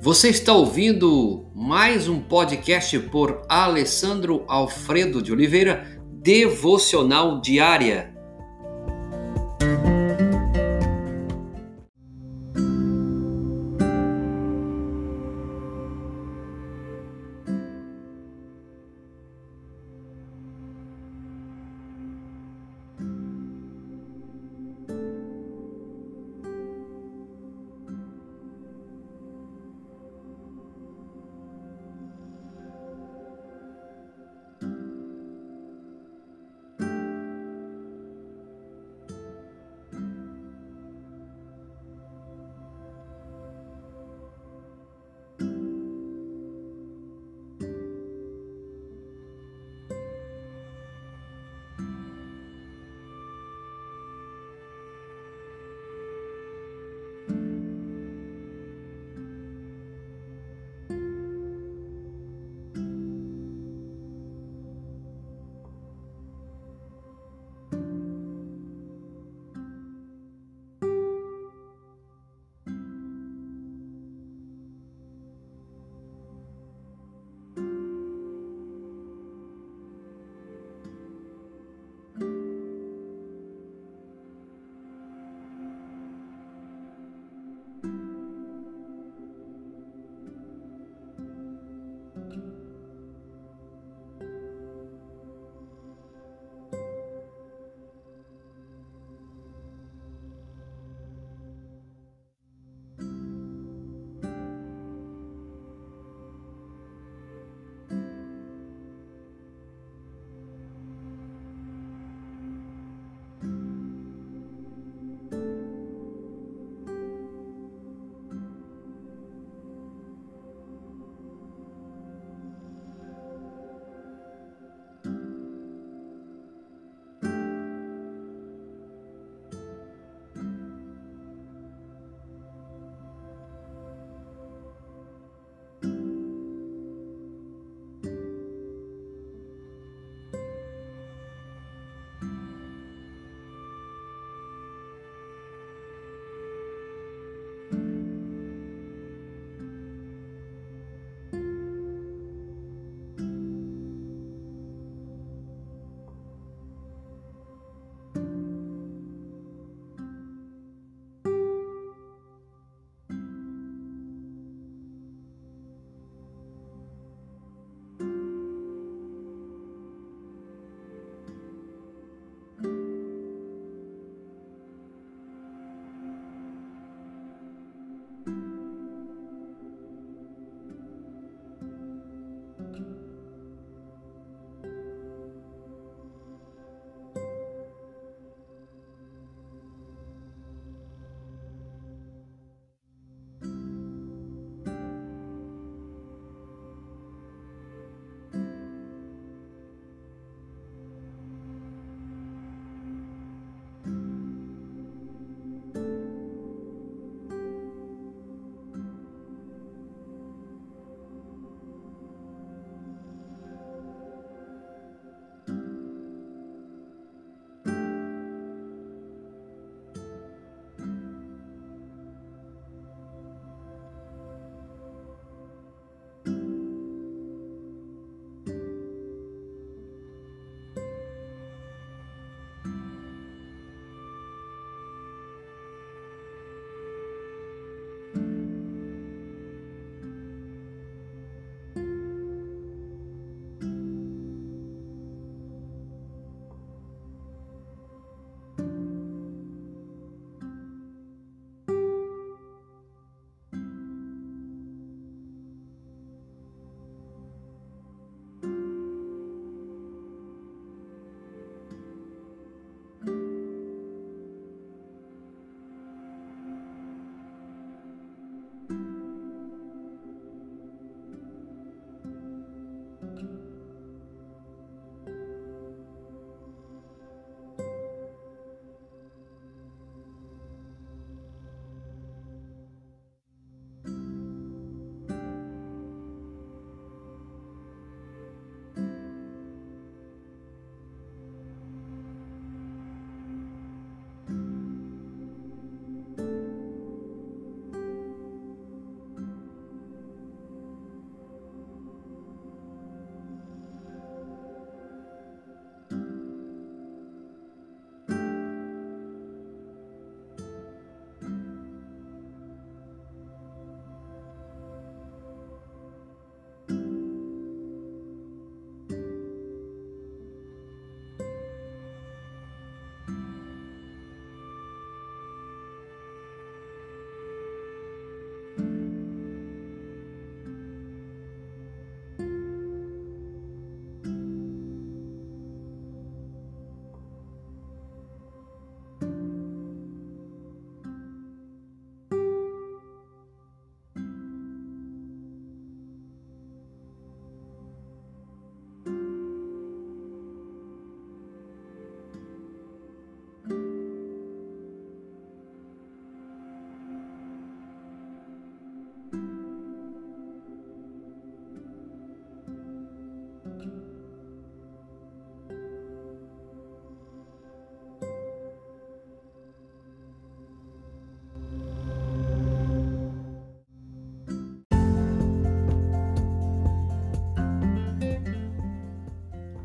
Você está ouvindo mais um podcast por Alessandro Alfredo de Oliveira, Devocional Diária.